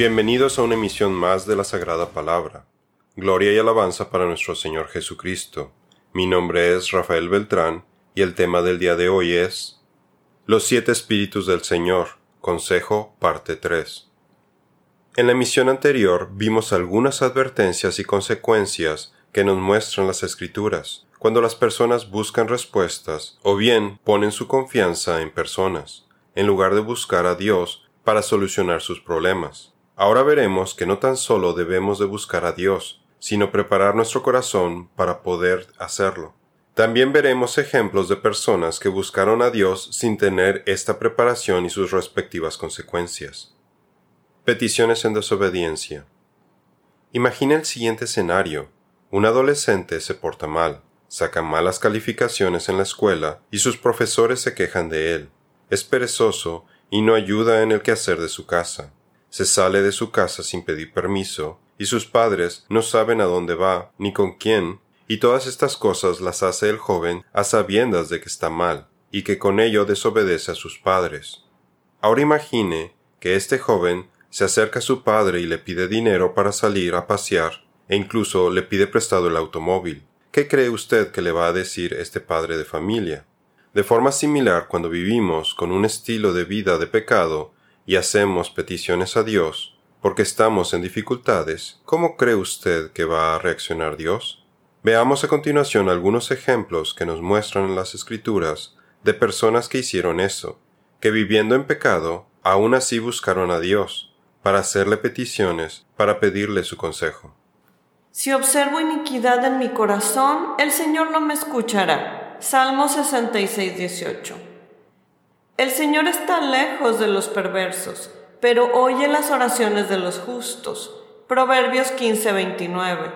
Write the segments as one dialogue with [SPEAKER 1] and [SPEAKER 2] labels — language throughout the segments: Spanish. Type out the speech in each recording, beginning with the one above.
[SPEAKER 1] Bienvenidos a una emisión más de la Sagrada Palabra. Gloria y alabanza para nuestro Señor Jesucristo. Mi nombre es Rafael Beltrán y el tema del día de hoy es Los siete espíritus del Señor, Consejo, parte 3. En la emisión anterior vimos algunas advertencias y consecuencias que nos muestran las Escrituras cuando las personas buscan respuestas o bien ponen su confianza en personas, en lugar de buscar a Dios para solucionar sus problemas. Ahora veremos que no tan solo debemos de buscar a Dios, sino preparar nuestro corazón para poder hacerlo. También veremos ejemplos de personas que buscaron a Dios sin tener esta preparación y sus respectivas consecuencias. Peticiones en desobediencia. Imagina el siguiente escenario. Un adolescente se porta mal, saca malas calificaciones en la escuela y sus profesores se quejan de él. Es perezoso y no ayuda en el quehacer de su casa se sale de su casa sin pedir permiso, y sus padres no saben a dónde va, ni con quién, y todas estas cosas las hace el joven a sabiendas de que está mal, y que con ello desobedece a sus padres. Ahora imagine que este joven se acerca a su padre y le pide dinero para salir a pasear, e incluso le pide prestado el automóvil. ¿Qué cree usted que le va a decir este padre de familia? De forma similar, cuando vivimos con un estilo de vida de pecado, y hacemos peticiones a Dios porque estamos en dificultades, ¿cómo cree usted que va a reaccionar Dios? Veamos a continuación algunos ejemplos que nos muestran en las Escrituras de personas que hicieron eso, que viviendo en pecado, aún así buscaron a Dios, para hacerle peticiones, para pedirle su consejo.
[SPEAKER 2] Si observo iniquidad en mi corazón, el Señor no me escuchará. Salmo 66, 18. El Señor está lejos de los perversos, pero oye las oraciones de los justos. Proverbios 15:29.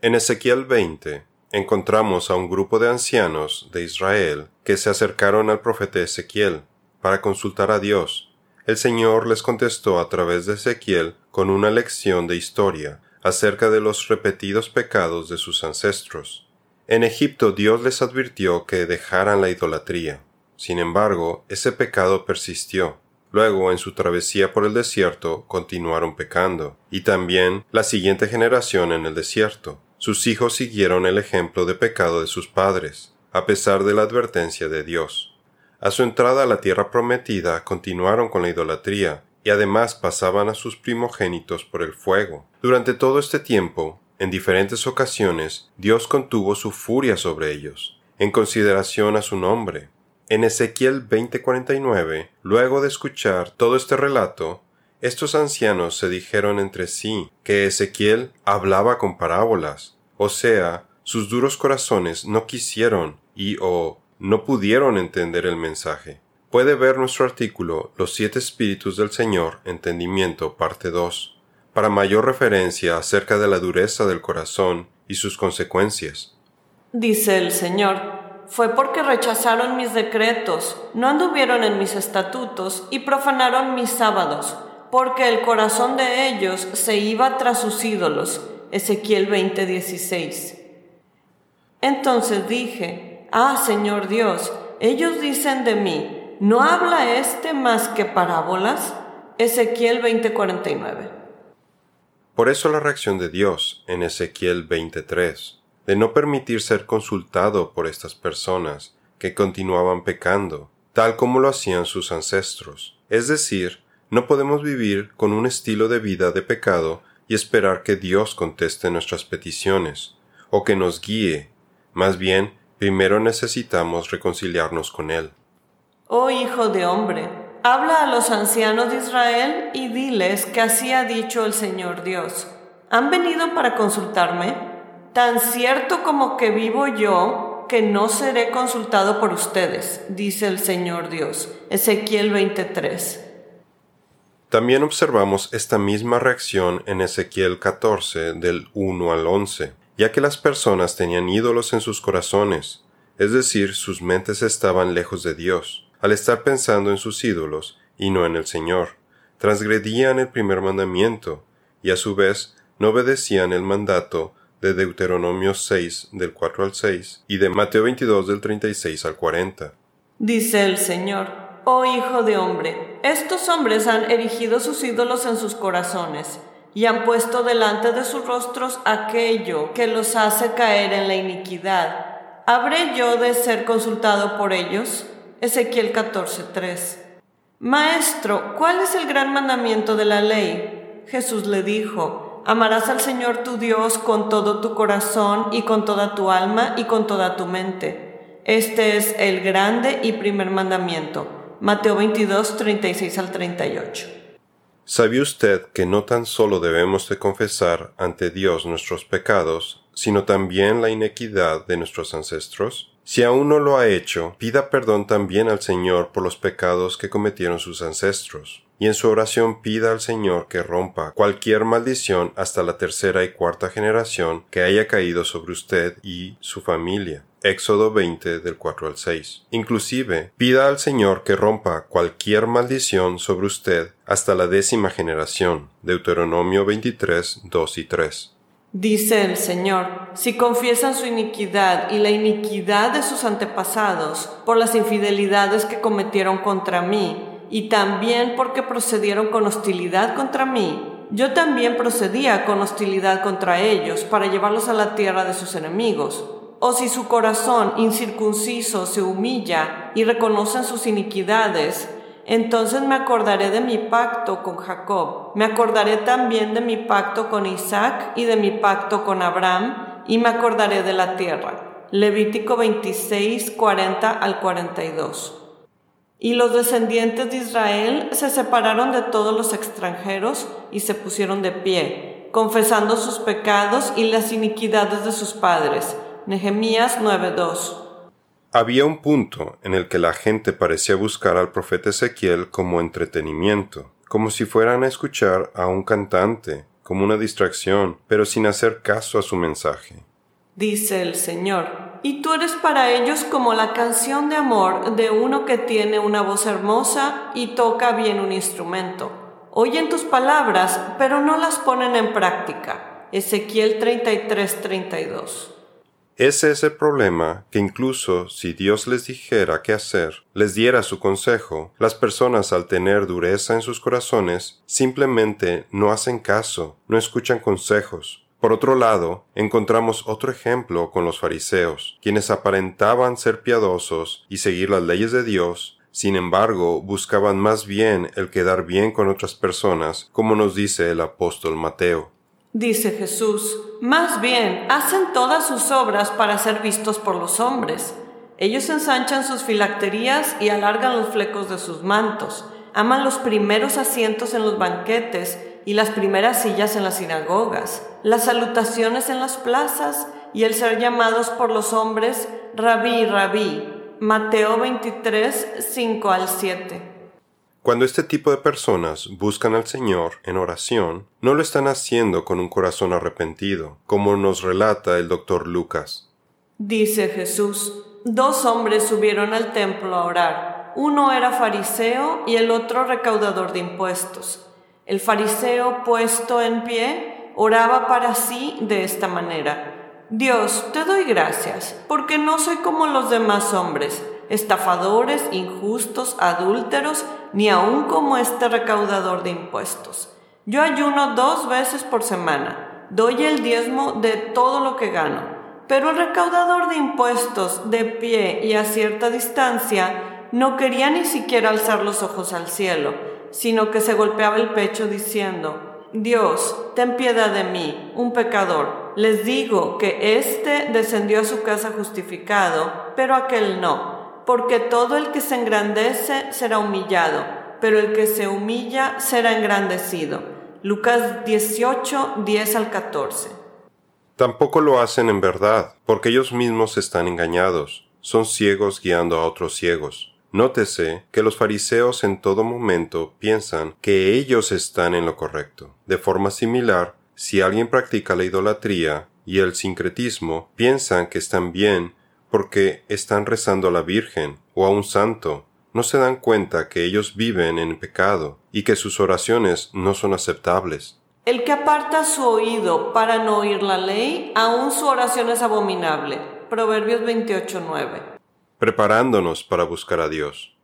[SPEAKER 1] En Ezequiel 20 encontramos a un grupo de ancianos de Israel que se acercaron al profeta Ezequiel para consultar a Dios. El Señor les contestó a través de Ezequiel con una lección de historia acerca de los repetidos pecados de sus ancestros. En Egipto Dios les advirtió que dejaran la idolatría. Sin embargo, ese pecado persistió. Luego, en su travesía por el desierto, continuaron pecando, y también la siguiente generación en el desierto. Sus hijos siguieron el ejemplo de pecado de sus padres, a pesar de la advertencia de Dios. A su entrada a la tierra prometida continuaron con la idolatría, y además pasaban a sus primogénitos por el fuego. Durante todo este tiempo, en diferentes ocasiones, Dios contuvo su furia sobre ellos, en consideración a su nombre, en Ezequiel 20:49, luego de escuchar todo este relato, estos ancianos se dijeron entre sí que Ezequiel hablaba con parábolas, o sea, sus duros corazones no quisieron y o no pudieron entender el mensaje. Puede ver nuestro artículo Los siete espíritus del Señor, entendimiento, parte 2, para mayor referencia acerca de la dureza del corazón y sus consecuencias.
[SPEAKER 2] Dice el Señor, fue porque rechazaron mis decretos, no anduvieron en mis estatutos y profanaron mis sábados, porque el corazón de ellos se iba tras sus ídolos. Ezequiel 20:16. Entonces dije, Ah, Señor Dios, ellos dicen de mí, ¿no habla este más que parábolas? Ezequiel 20:49.
[SPEAKER 1] Por eso la reacción de Dios en Ezequiel 23 de no permitir ser consultado por estas personas que continuaban pecando, tal como lo hacían sus ancestros. Es decir, no podemos vivir con un estilo de vida de pecado y esperar que Dios conteste nuestras peticiones, o que nos guíe. Más bien, primero necesitamos reconciliarnos con Él.
[SPEAKER 2] Oh Hijo de hombre, habla a los ancianos de Israel y diles que así ha dicho el Señor Dios. ¿Han venido para consultarme? Tan cierto como que vivo yo, que no seré consultado por ustedes, dice el Señor Dios. Ezequiel 23.
[SPEAKER 1] También observamos esta misma reacción en Ezequiel 14 del 1 al 11, ya que las personas tenían ídolos en sus corazones, es decir, sus mentes estaban lejos de Dios, al estar pensando en sus ídolos y no en el Señor, transgredían el primer mandamiento, y a su vez no obedecían el mandato de Deuteronomio 6 del 4 al 6 y de Mateo 22 del 36 al 40.
[SPEAKER 2] Dice el Señor, oh hijo de hombre, estos hombres han erigido sus ídolos en sus corazones y han puesto delante de sus rostros aquello que los hace caer en la iniquidad. ¿Habré yo de ser consultado por ellos? Ezequiel 14:3. Maestro, ¿cuál es el gran mandamiento de la ley? Jesús le dijo, amarás al Señor tu Dios con todo tu corazón y con toda tu alma y con toda tu mente. Este es el grande y primer mandamiento. Mateo 22, 36 al 38.
[SPEAKER 1] ¿Sabe usted que no tan solo debemos de confesar ante Dios nuestros pecados, sino también la inequidad de nuestros ancestros? Si aún no lo ha hecho, pida perdón también al Señor por los pecados que cometieron sus ancestros, y en su oración pida al Señor que rompa cualquier maldición hasta la tercera y cuarta generación que haya caído sobre usted y su familia. Éxodo 20 del 4 al 6. Inclusive, pida al Señor que rompa cualquier maldición sobre usted hasta la décima generación. Deuteronomio 23, 2 y 3.
[SPEAKER 2] Dice el Señor, si confiesan su iniquidad y la iniquidad de sus antepasados por las infidelidades que cometieron contra mí, y también porque procedieron con hostilidad contra mí, yo también procedía con hostilidad contra ellos para llevarlos a la tierra de sus enemigos o si su corazón incircunciso se humilla y reconocen sus iniquidades, entonces me acordaré de mi pacto con Jacob, me acordaré también de mi pacto con Isaac y de mi pacto con Abraham, y me acordaré de la tierra. Levítico 26, 40 al 42. Y los descendientes de Israel se separaron de todos los extranjeros y se pusieron de pie, confesando sus pecados y las iniquidades de sus padres Nehemías 9:2
[SPEAKER 1] Había un punto en el que la gente parecía buscar al profeta Ezequiel como entretenimiento, como si fueran a escuchar a un cantante, como una distracción, pero sin hacer caso a su mensaje.
[SPEAKER 2] Dice el Señor, y tú eres para ellos como la canción de amor de uno que tiene una voz hermosa y toca bien un instrumento. Oyen tus palabras, pero no las ponen en práctica. Ezequiel 33:32
[SPEAKER 1] ese es el problema que incluso si Dios les dijera qué hacer, les diera su consejo, las personas al tener dureza en sus corazones simplemente no hacen caso, no escuchan consejos. Por otro lado, encontramos otro ejemplo con los fariseos, quienes aparentaban ser piadosos y seguir las leyes de Dios, sin embargo, buscaban más bien el quedar bien con otras personas, como nos dice el apóstol Mateo.
[SPEAKER 2] Dice Jesús, más bien hacen todas sus obras para ser vistos por los hombres. Ellos ensanchan sus filacterías y alargan los flecos de sus mantos, aman los primeros asientos en los banquetes y las primeras sillas en las sinagogas, las salutaciones en las plazas y el ser llamados por los hombres rabí, rabí. Mateo 23, 5 al 7.
[SPEAKER 1] Cuando este tipo de personas buscan al Señor en oración, no lo están haciendo con un corazón arrepentido, como nos relata el doctor Lucas.
[SPEAKER 2] Dice Jesús, dos hombres subieron al templo a orar. Uno era fariseo y el otro recaudador de impuestos. El fariseo, puesto en pie, oraba para sí de esta manera. Dios, te doy gracias, porque no soy como los demás hombres estafadores, injustos, adúlteros, ni aun como este recaudador de impuestos. Yo ayuno dos veces por semana, doy el diezmo de todo lo que gano, pero el recaudador de impuestos, de pie y a cierta distancia, no quería ni siquiera alzar los ojos al cielo, sino que se golpeaba el pecho diciendo, Dios, ten piedad de mí, un pecador. Les digo que éste descendió a su casa justificado, pero aquel no porque todo el que se engrandece será humillado, pero el que se humilla será engrandecido. Lucas 18, 10 al 14.
[SPEAKER 1] Tampoco lo hacen en verdad, porque ellos mismos están engañados, son ciegos guiando a otros ciegos. Nótese que los fariseos en todo momento piensan que ellos están en lo correcto. De forma similar, si alguien practica la idolatría y el sincretismo, piensan que están bien porque están rezando a la Virgen o a un santo, no se dan cuenta que ellos viven en pecado y que sus oraciones no son aceptables.
[SPEAKER 2] El que aparta su oído para no oír la ley, aún su oración es abominable. Proverbios 28:9.
[SPEAKER 1] Preparándonos para buscar a Dios.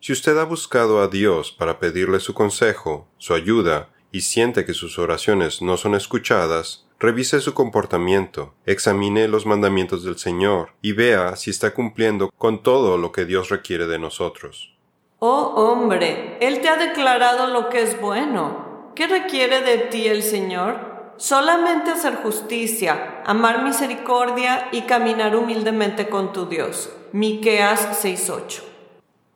[SPEAKER 1] Si usted ha buscado a Dios para pedirle su consejo, su ayuda, y siente que sus oraciones no son escuchadas, revise su comportamiento, examine los mandamientos del Señor y vea si está cumpliendo con todo lo que Dios requiere de nosotros.
[SPEAKER 2] Oh hombre, Él te ha declarado lo que es bueno. ¿Qué requiere de ti el Señor? Solamente hacer justicia, amar misericordia y caminar humildemente con tu Dios. Miqueas 6:8.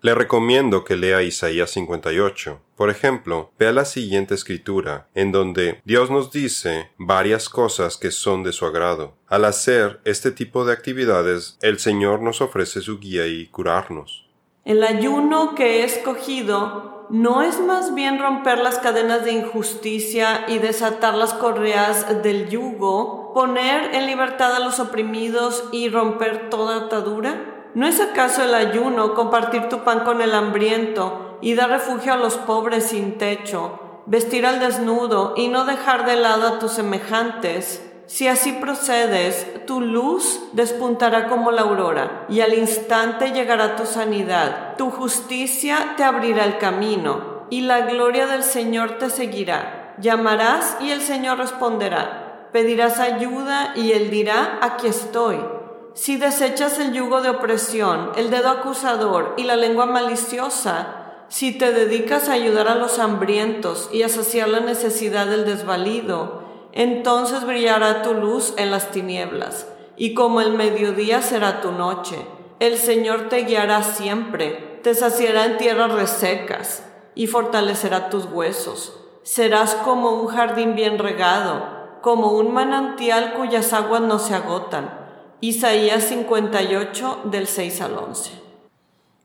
[SPEAKER 1] Le recomiendo que lea Isaías 58. Por ejemplo, vea la siguiente escritura, en donde Dios nos dice varias cosas que son de su agrado. Al hacer este tipo de actividades, el Señor nos ofrece su guía y curarnos.
[SPEAKER 2] El ayuno que he escogido no es más bien romper las cadenas de injusticia y desatar las correas del yugo, poner en libertad a los oprimidos y romper toda atadura? ¿No es acaso el ayuno compartir tu pan con el hambriento y dar refugio a los pobres sin techo, vestir al desnudo y no dejar de lado a tus semejantes? Si así procedes, tu luz despuntará como la aurora, y al instante llegará tu sanidad. Tu justicia te abrirá el camino, y la gloria del Señor te seguirá. Llamarás y el Señor responderá. Pedirás ayuda y Él dirá, aquí estoy. Si desechas el yugo de opresión, el dedo acusador y la lengua maliciosa, si te dedicas a ayudar a los hambrientos y a saciar la necesidad del desvalido, entonces brillará tu luz en las tinieblas, y como el mediodía será tu noche. El Señor te guiará siempre, te saciará en tierras resecas, y fortalecerá tus huesos. Serás como un jardín bien regado, como un manantial cuyas aguas no se agotan. Isaías 58 del 6 al 11.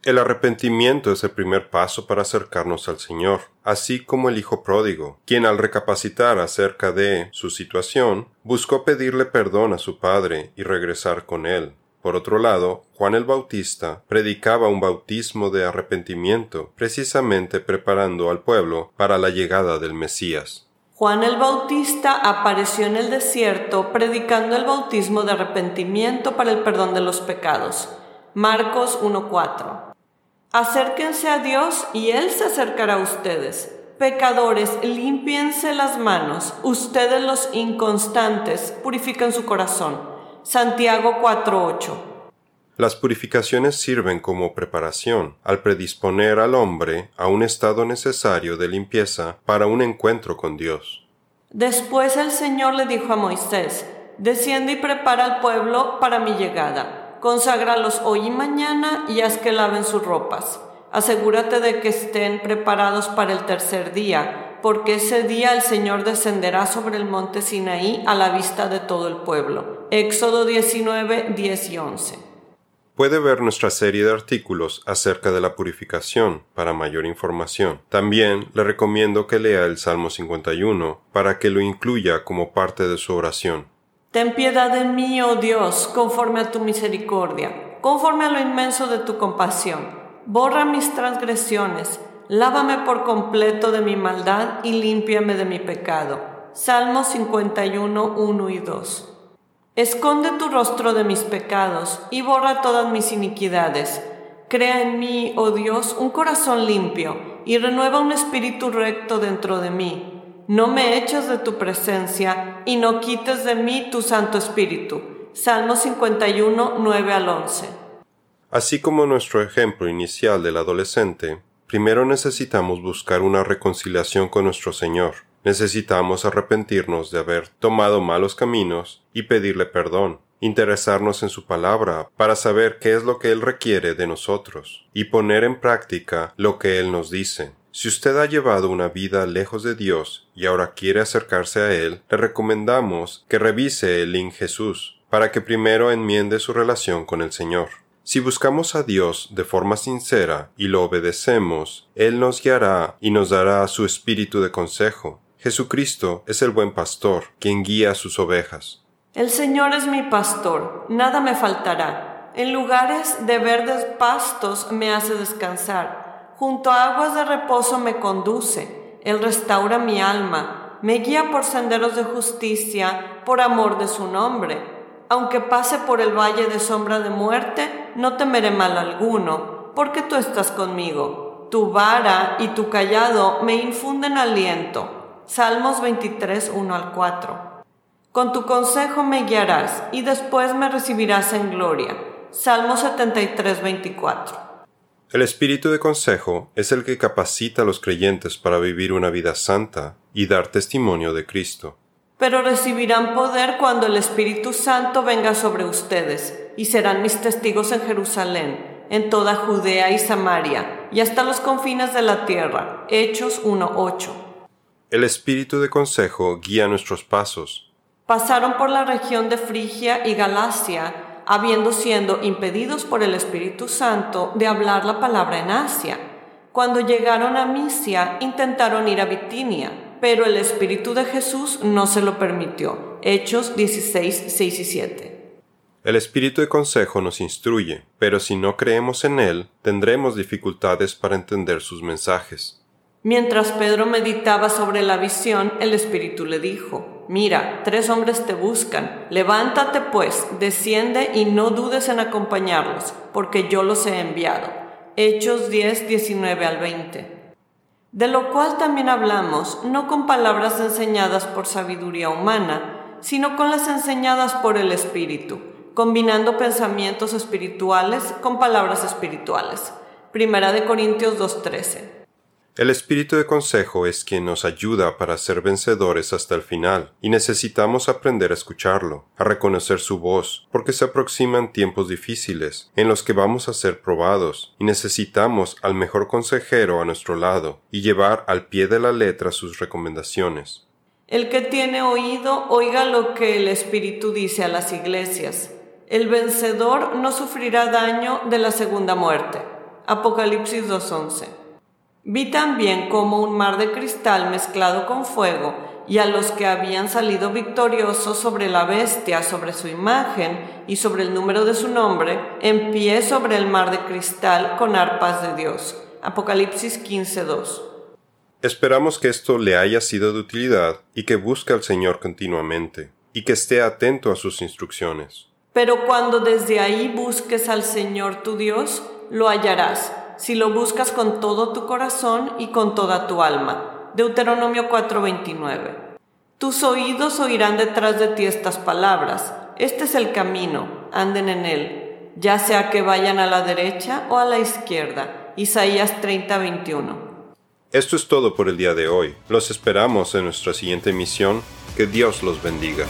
[SPEAKER 1] El arrepentimiento es el primer paso para acercarnos al Señor, así como el Hijo pródigo, quien al recapacitar acerca de su situación, buscó pedirle perdón a su Padre y regresar con él. Por otro lado, Juan el Bautista predicaba un bautismo de arrepentimiento, precisamente preparando al pueblo para la llegada del Mesías.
[SPEAKER 2] Juan el Bautista apareció en el desierto predicando el bautismo de arrepentimiento para el perdón de los pecados. Marcos 1.4 Acérquense a Dios y Él se acercará a ustedes. Pecadores, limpiense las manos. Ustedes los inconstantes, purifiquen su corazón. Santiago 4:8.
[SPEAKER 1] Las purificaciones sirven como preparación al predisponer al hombre a un estado necesario de limpieza para un encuentro con Dios.
[SPEAKER 2] Después el Señor le dijo a Moisés, Desciende y prepara al pueblo para mi llegada conságralos hoy y mañana y haz que laven sus ropas. Asegúrate de que estén preparados para el tercer día, porque ese día el Señor descenderá sobre el monte Sinaí a la vista de todo el pueblo. Éxodo 19, 10 y 11.
[SPEAKER 1] Puede ver nuestra serie de artículos acerca de la purificación para mayor información. También le recomiendo que lea el Salmo 51 para que lo incluya como parte de su oración.
[SPEAKER 2] Ten piedad de mí, oh Dios, conforme a tu misericordia, conforme a lo inmenso de tu compasión. Borra mis transgresiones, lávame por completo de mi maldad y límpiame de mi pecado. Salmo 51, 1 y 2. Esconde tu rostro de mis pecados y borra todas mis iniquidades. Crea en mí, oh Dios, un corazón limpio y renueva un espíritu recto dentro de mí no me eches de tu presencia y no quites de mí tu Santo Espíritu. Salmo 51, 9 al 11.
[SPEAKER 1] Así como nuestro ejemplo inicial del adolescente, primero necesitamos buscar una reconciliación con nuestro Señor. Necesitamos arrepentirnos de haber tomado malos caminos y pedirle perdón, interesarnos en su palabra para saber qué es lo que Él requiere de nosotros y poner en práctica lo que Él nos dice. Si usted ha llevado una vida lejos de Dios y ahora quiere acercarse a Él, le recomendamos que revise el link Jesús para que primero enmiende su relación con el Señor. Si buscamos a Dios de forma sincera y lo obedecemos, Él nos guiará y nos dará su espíritu de consejo. Jesucristo es el buen pastor, quien guía a sus ovejas.
[SPEAKER 2] El Señor es mi pastor, nada me faltará. En lugares de verdes pastos me hace descansar junto a aguas de reposo me conduce, Él restaura mi alma, me guía por senderos de justicia, por amor de su nombre. Aunque pase por el valle de sombra de muerte, no temeré mal alguno, porque tú estás conmigo. Tu vara y tu callado me infunden aliento. Salmos 23, 1 al 4. Con tu consejo me guiarás y después me recibirás en gloria. Salmo 73, 24.
[SPEAKER 1] El espíritu de consejo es el que capacita a los creyentes para vivir una vida santa y dar testimonio de Cristo.
[SPEAKER 2] Pero recibirán poder cuando el Espíritu Santo venga sobre ustedes, y serán mis testigos en Jerusalén, en toda Judea y Samaria, y hasta los confines de la tierra. Hechos 1.8.
[SPEAKER 1] El espíritu de consejo guía nuestros pasos.
[SPEAKER 2] Pasaron por la región de Frigia y Galacia, habiendo sido impedidos por el Espíritu Santo de hablar la palabra en Asia. Cuando llegaron a Misia, intentaron ir a Bitinia, pero el Espíritu de Jesús no se lo permitió. Hechos 16, 6 y 7.
[SPEAKER 1] El Espíritu de consejo nos instruye, pero si no creemos en Él, tendremos dificultades para entender sus mensajes.
[SPEAKER 2] Mientras Pedro meditaba sobre la visión, el Espíritu le dijo, Mira, tres hombres te buscan, levántate pues, desciende y no dudes en acompañarlos, porque yo los he enviado. Hechos 10, 19 al 20. De lo cual también hablamos, no con palabras enseñadas por sabiduría humana, sino con las enseñadas por el Espíritu, combinando pensamientos espirituales con palabras espirituales. Primera de Corintios 2.13.
[SPEAKER 1] El espíritu de consejo es quien nos ayuda para ser vencedores hasta el final, y necesitamos aprender a escucharlo, a reconocer su voz, porque se aproximan tiempos difíciles, en los que vamos a ser probados, y necesitamos al mejor consejero a nuestro lado, y llevar al pie de la letra sus recomendaciones.
[SPEAKER 2] El que tiene oído, oiga lo que el Espíritu dice a las iglesias. El vencedor no sufrirá daño de la segunda muerte. Apocalipsis 2.11. Vi también como un mar de cristal mezclado con fuego, y a los que habían salido victoriosos sobre la bestia, sobre su imagen y sobre el número de su nombre, en pie sobre el mar de cristal con arpas de Dios. Apocalipsis 15:2.
[SPEAKER 1] Esperamos que esto le haya sido de utilidad y que busque al Señor continuamente, y que esté atento a sus instrucciones.
[SPEAKER 2] Pero cuando desde ahí busques al Señor tu Dios, lo hallarás si lo buscas con todo tu corazón y con toda tu alma. Deuteronomio 4:29. Tus oídos oirán detrás de ti estas palabras. Este es el camino, anden en él, ya sea que vayan a la derecha o a la izquierda. Isaías 30:21.
[SPEAKER 1] Esto es todo por el día de hoy. Los esperamos en nuestra siguiente misión. Que Dios los bendiga.